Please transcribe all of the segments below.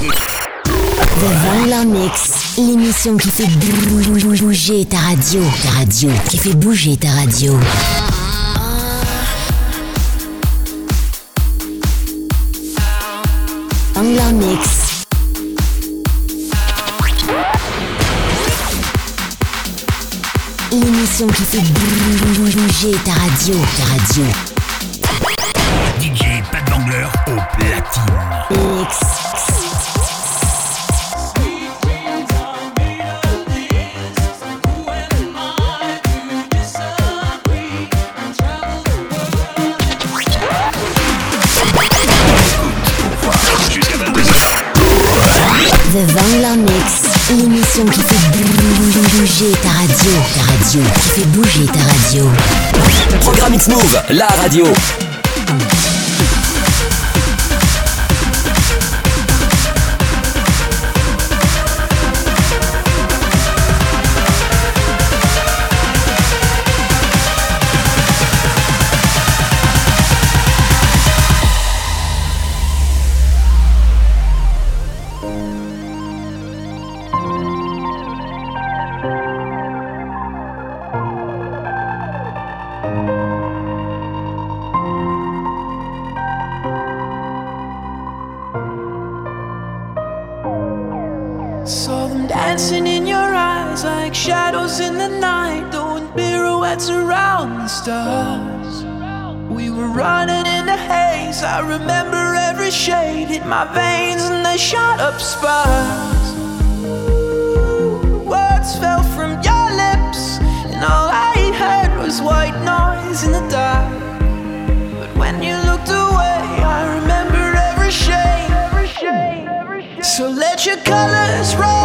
The Mix, l'émission qui fait bouger ta radio, ta radio, qui fait bouger ta radio. Angler Mix. L'émission qui fait bouger ta radio, ta radio. DJ Pat Bangler au platine. Mix. Qui fait bouger ta radio, ta radio, qui fait bouger ta radio. Programme X-Move, la radio. My veins and they shot up sparks. Words fell from your lips, and all I heard was white noise in the dark. But when you looked away, I remember every shade. So let your colors run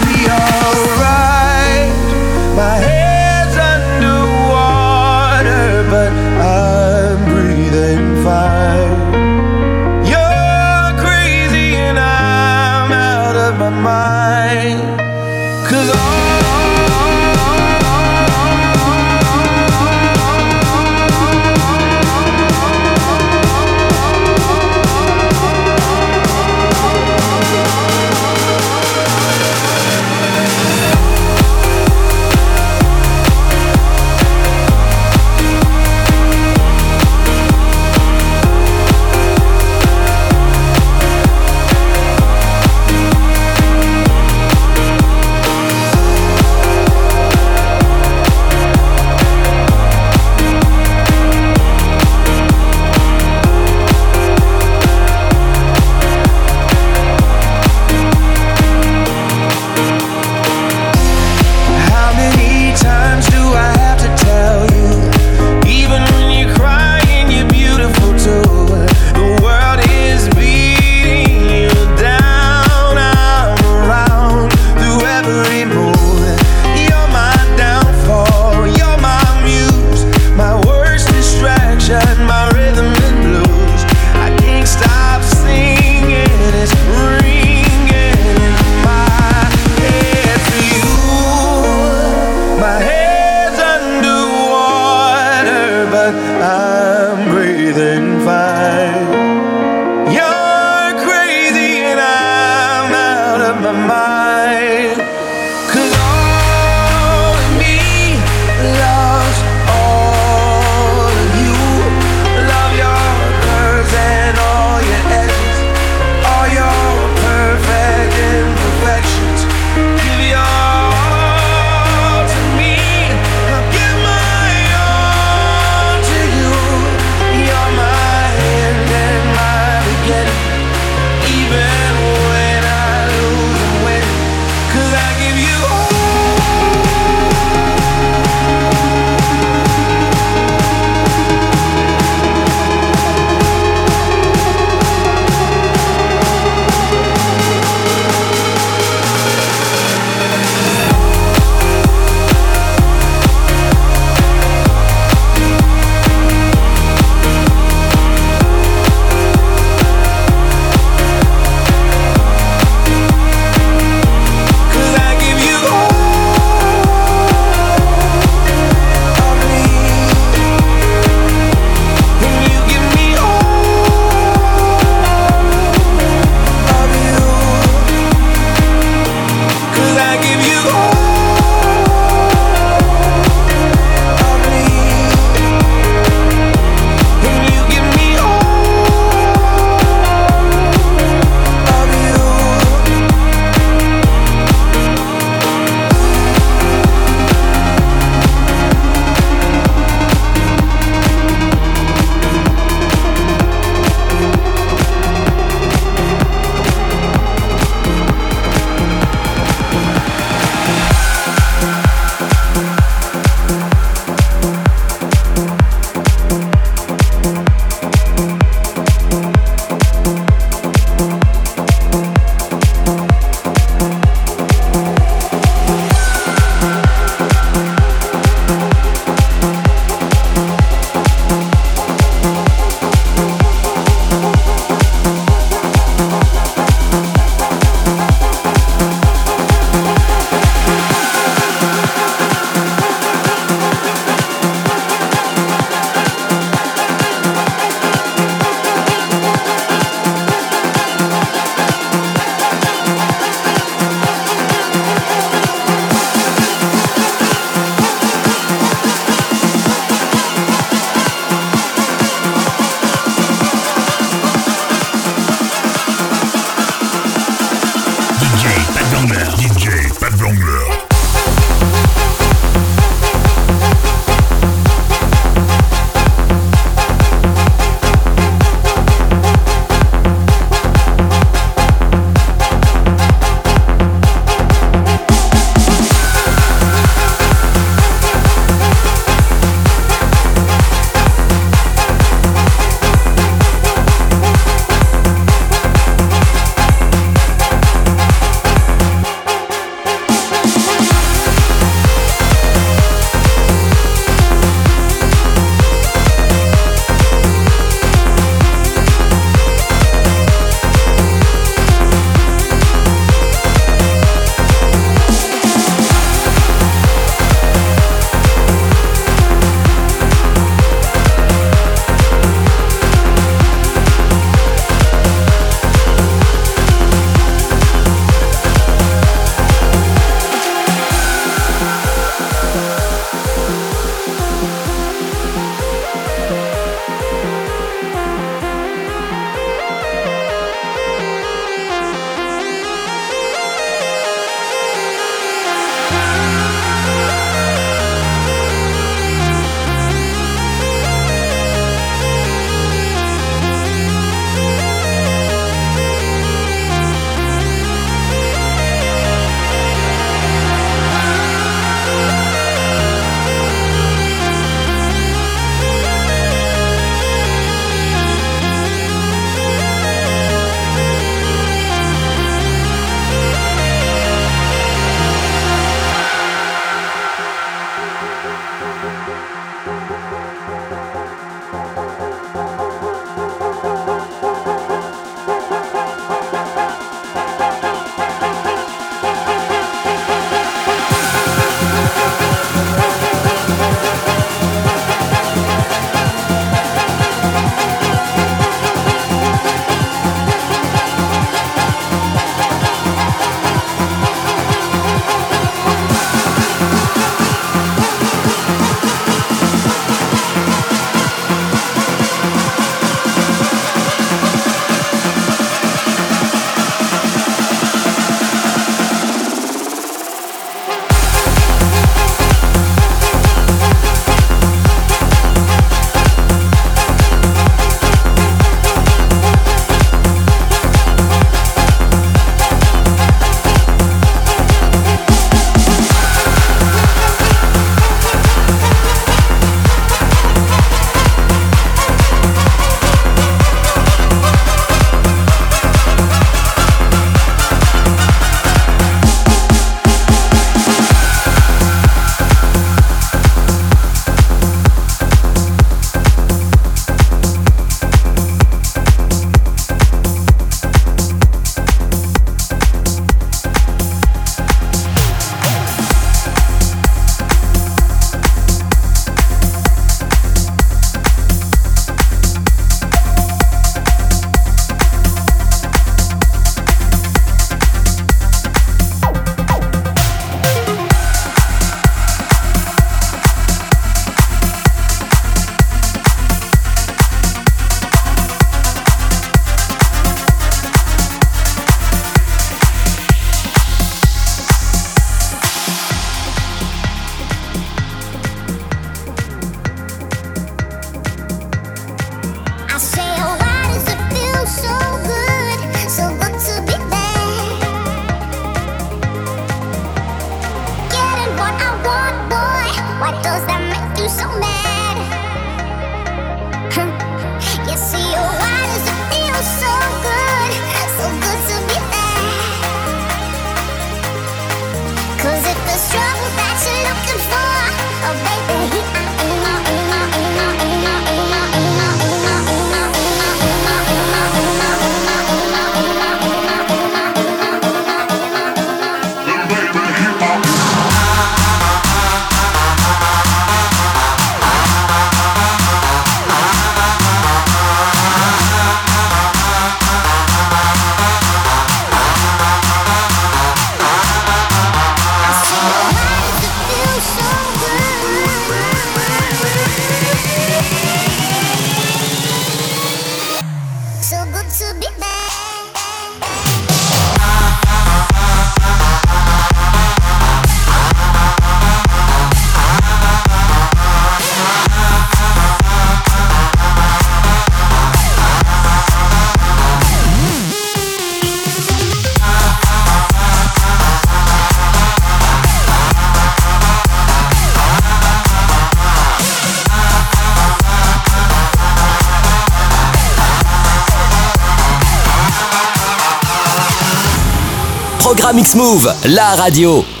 Mix Move, la radio.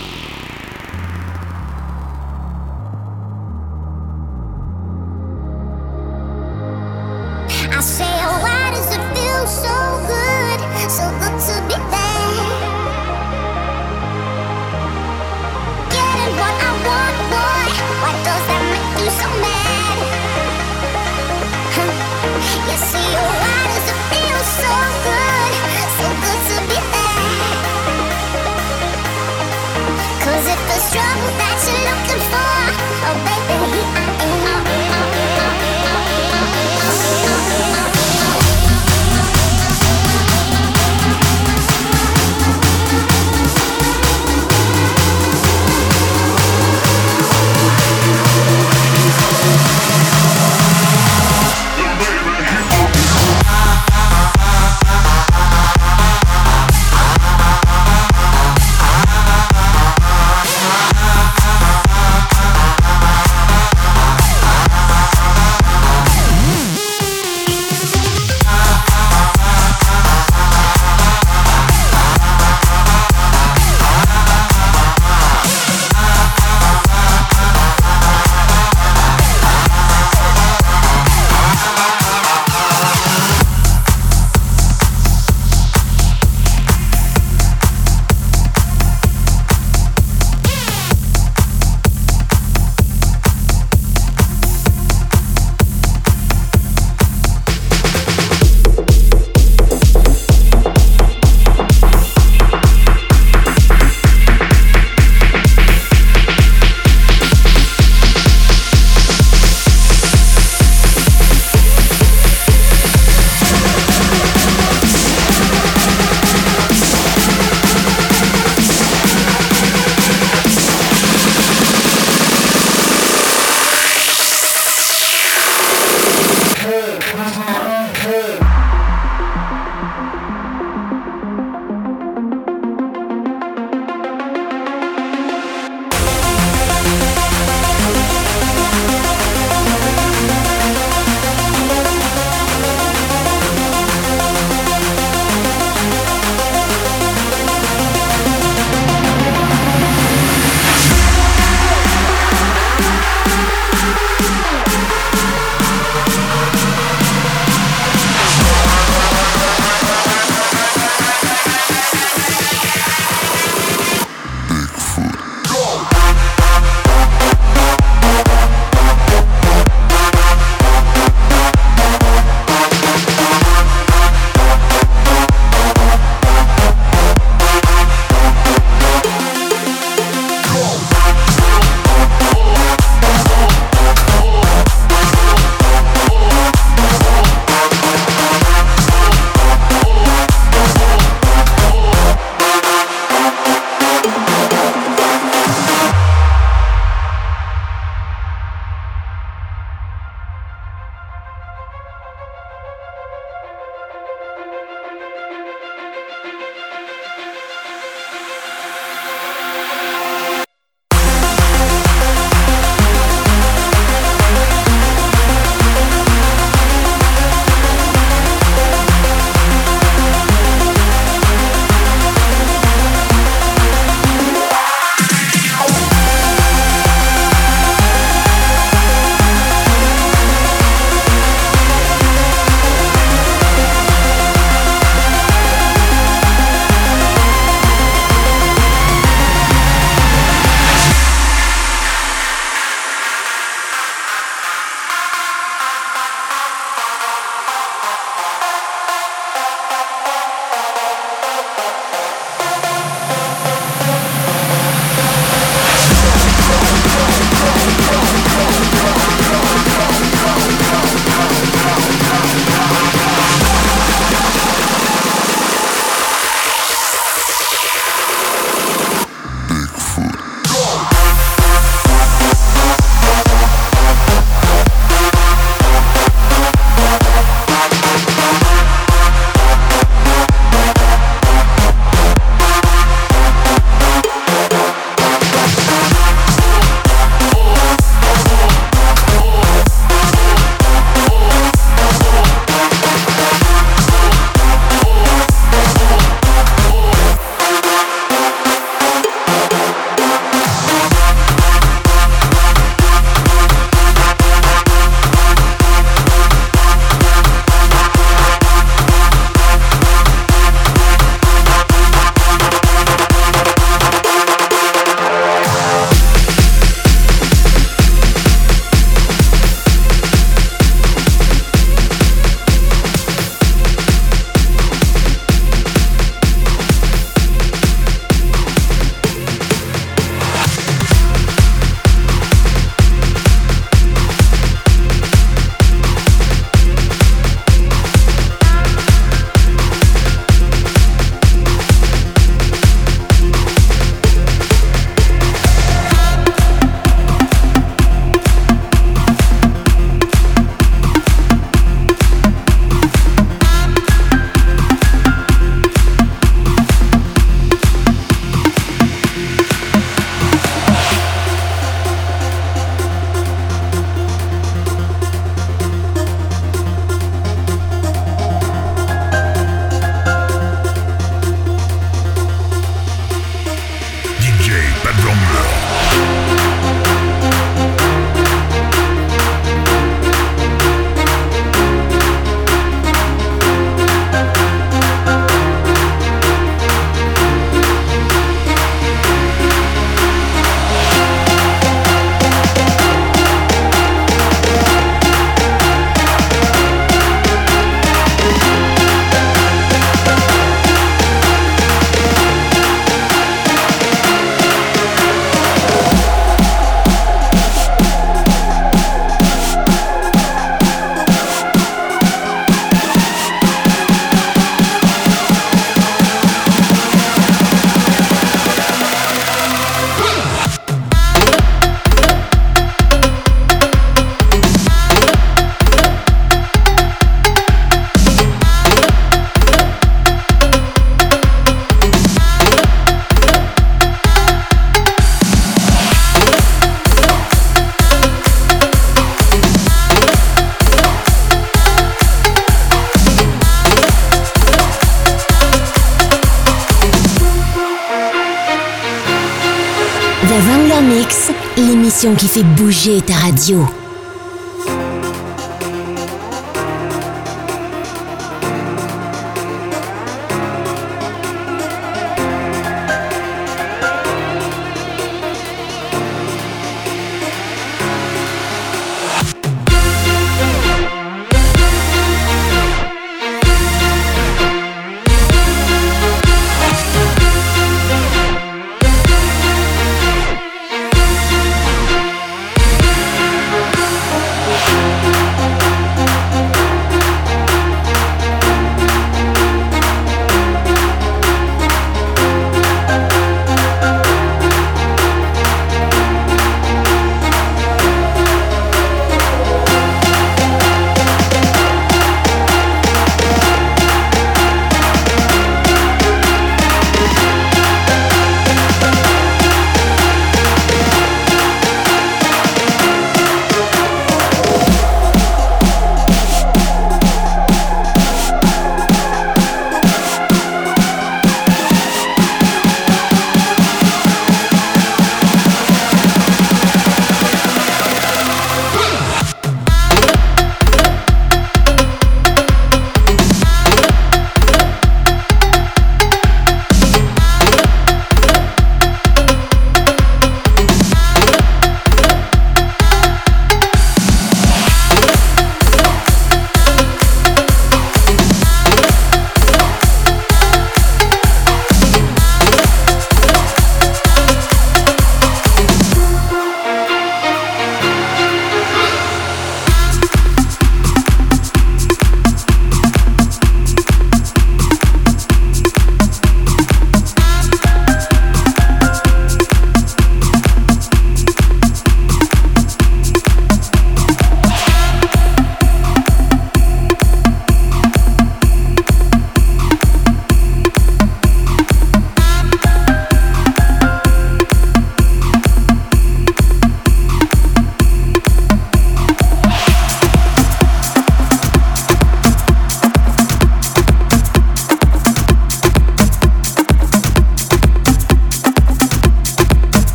Vangler Mix, l'émission qui fait bouger ta radio.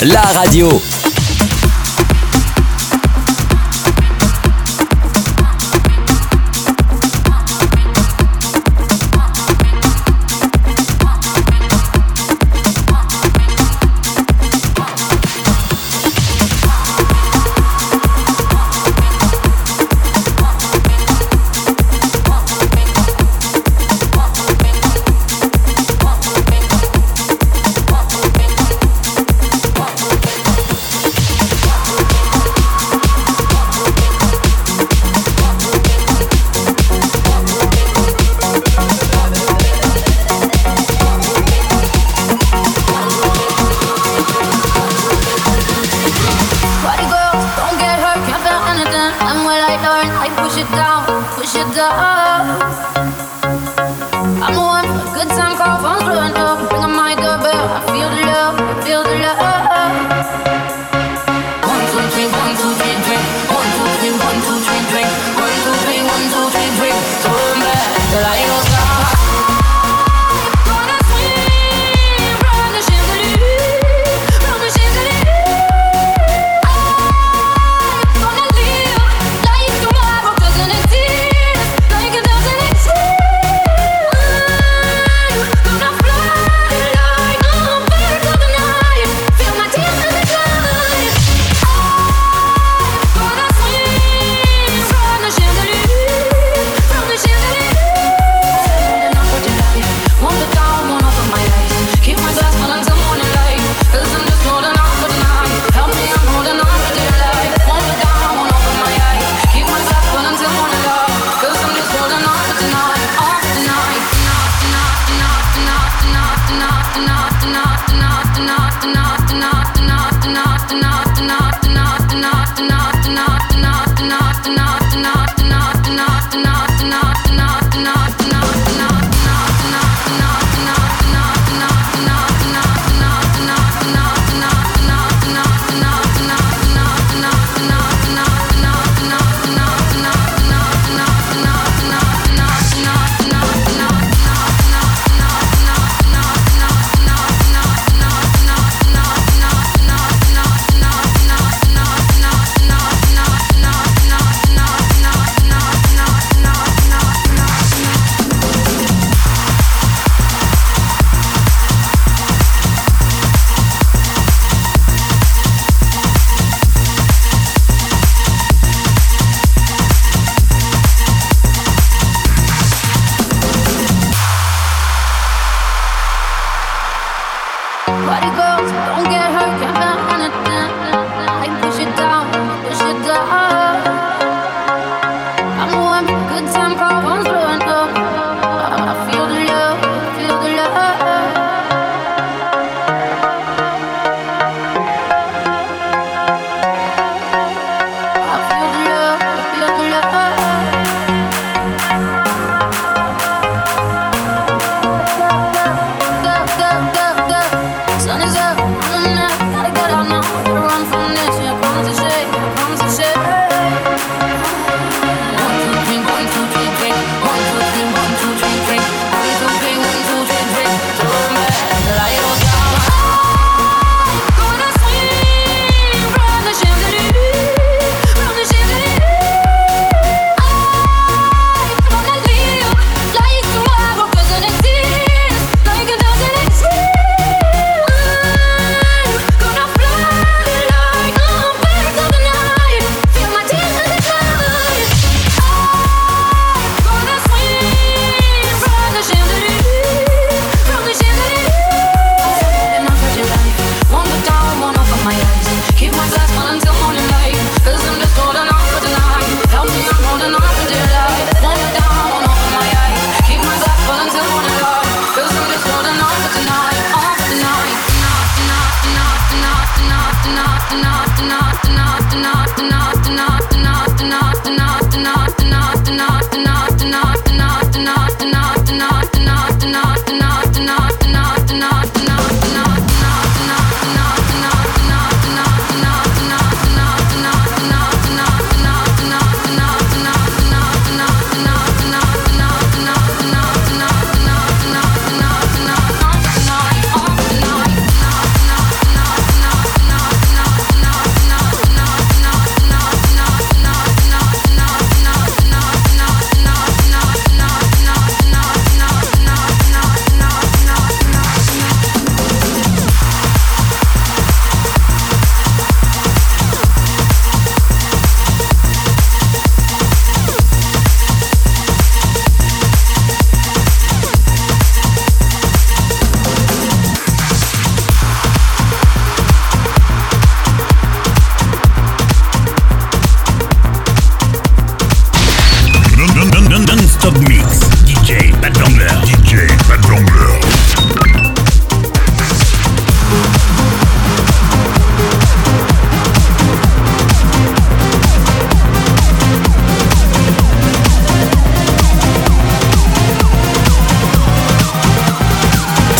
La radio. Gonna fly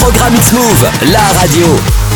Programme X-Move, la radio.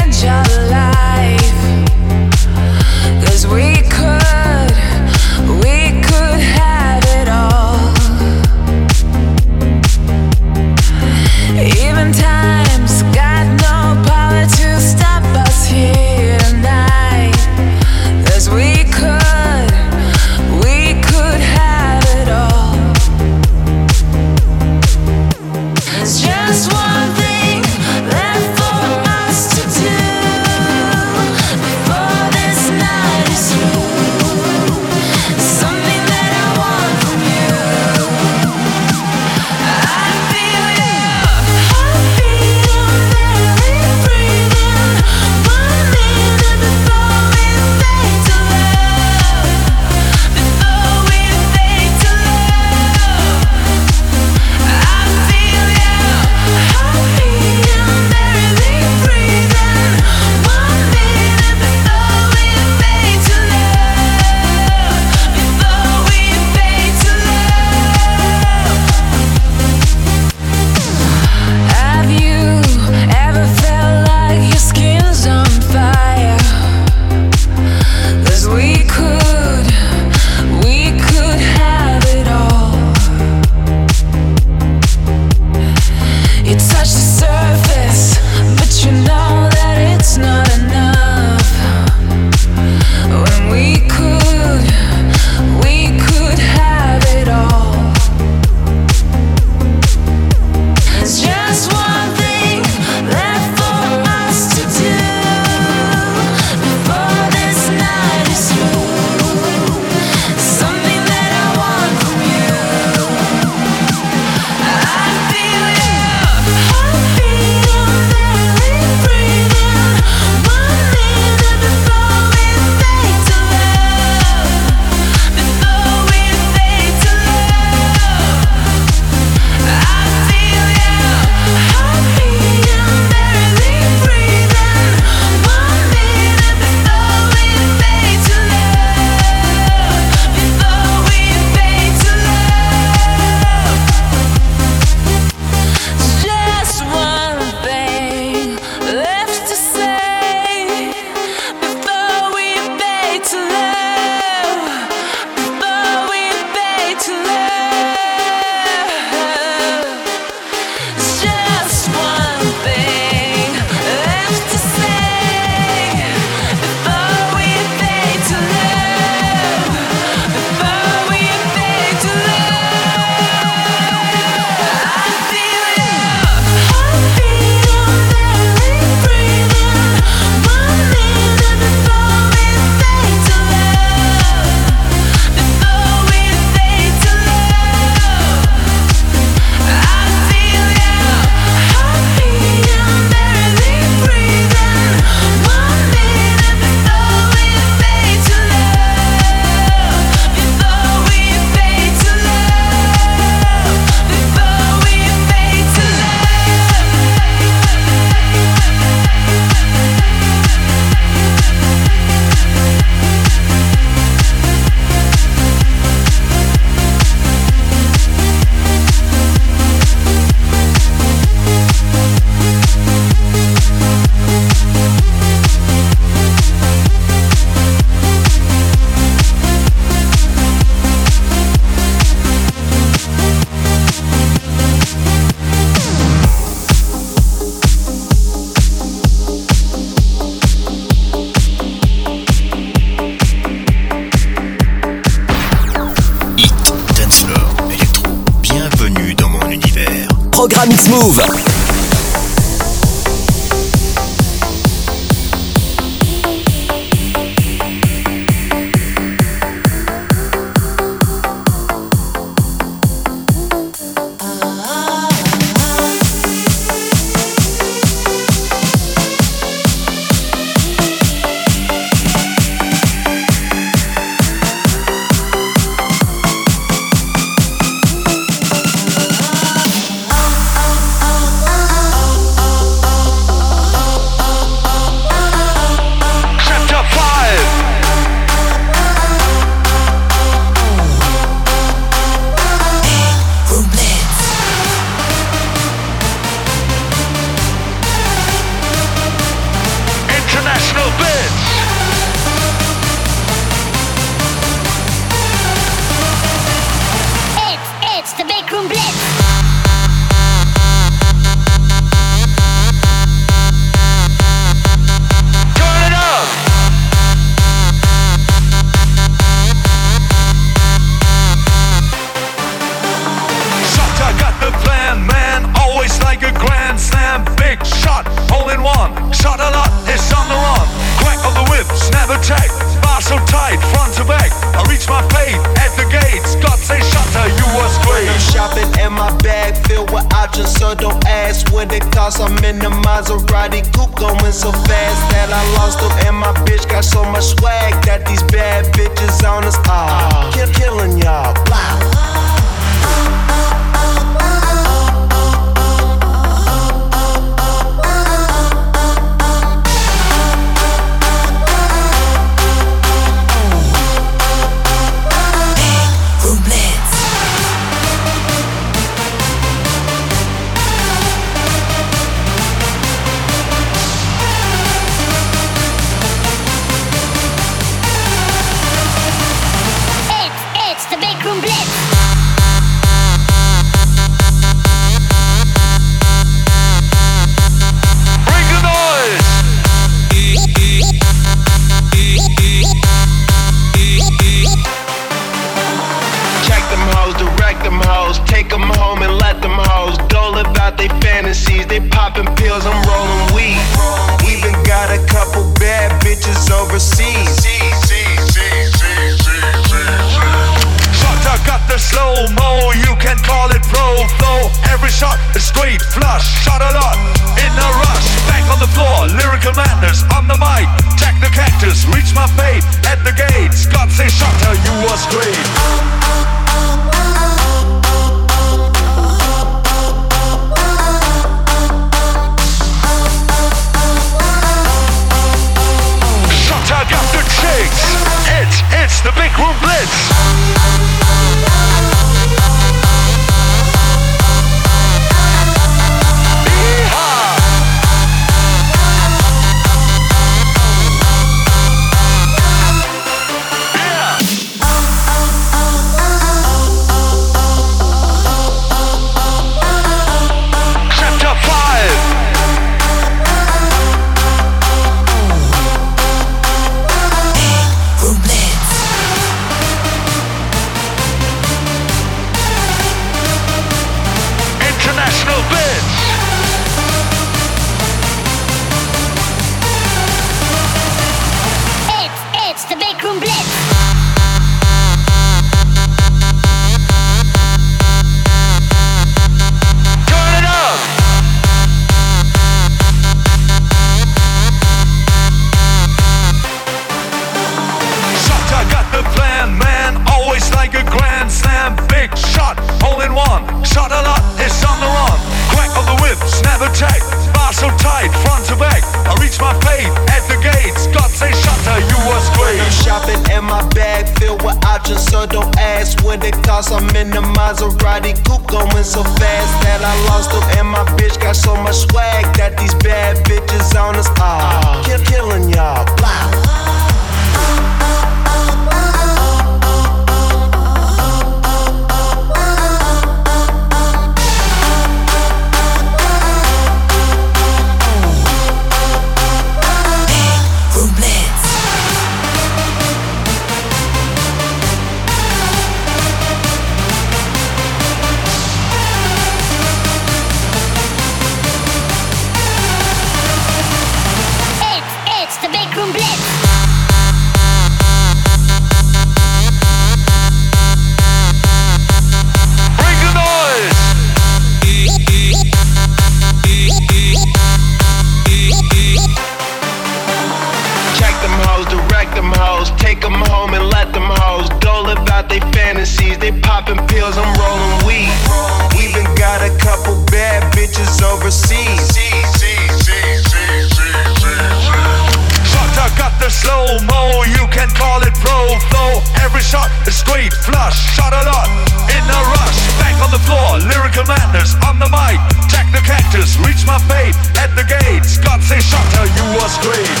the slow mo, you can call it pro flow. Every shot is straight flush, shot a lot in a rush. Back on the floor, lyrical madness on the mic. Check the cactus, reach my fate at the gates. God say, Shutter, you are straight.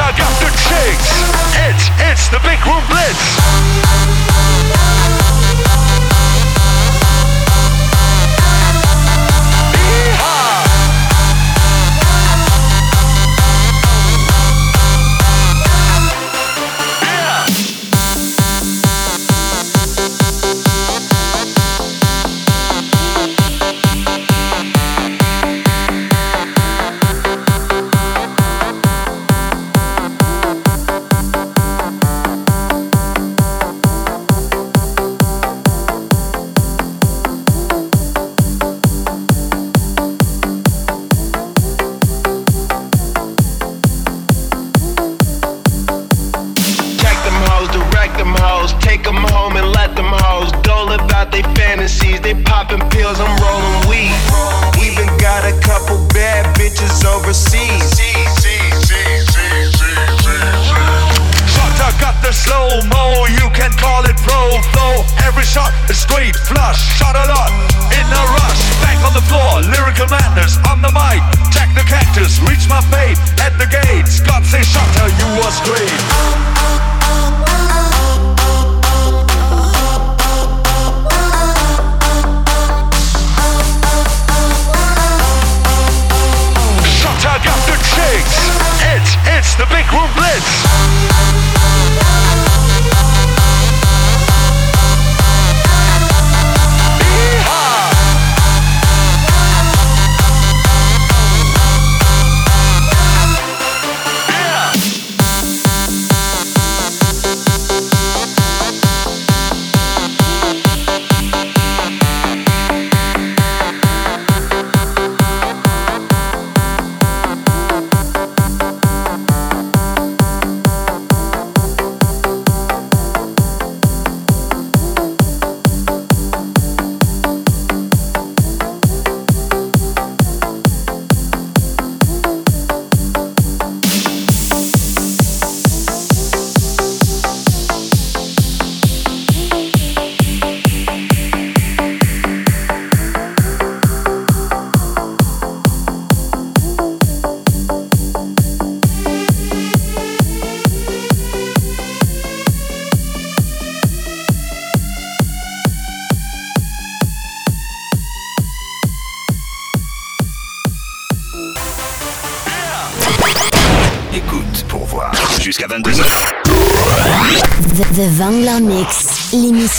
I got the chicks. It's, it's the big room blitz. Scots and shatter, you was great. It's, it's the Big Room Blitz!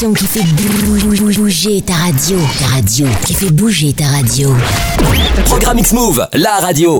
qui fait bouger ta radio. Ta radio. Qui fait bouger ta radio. Programme X-Move, la radio.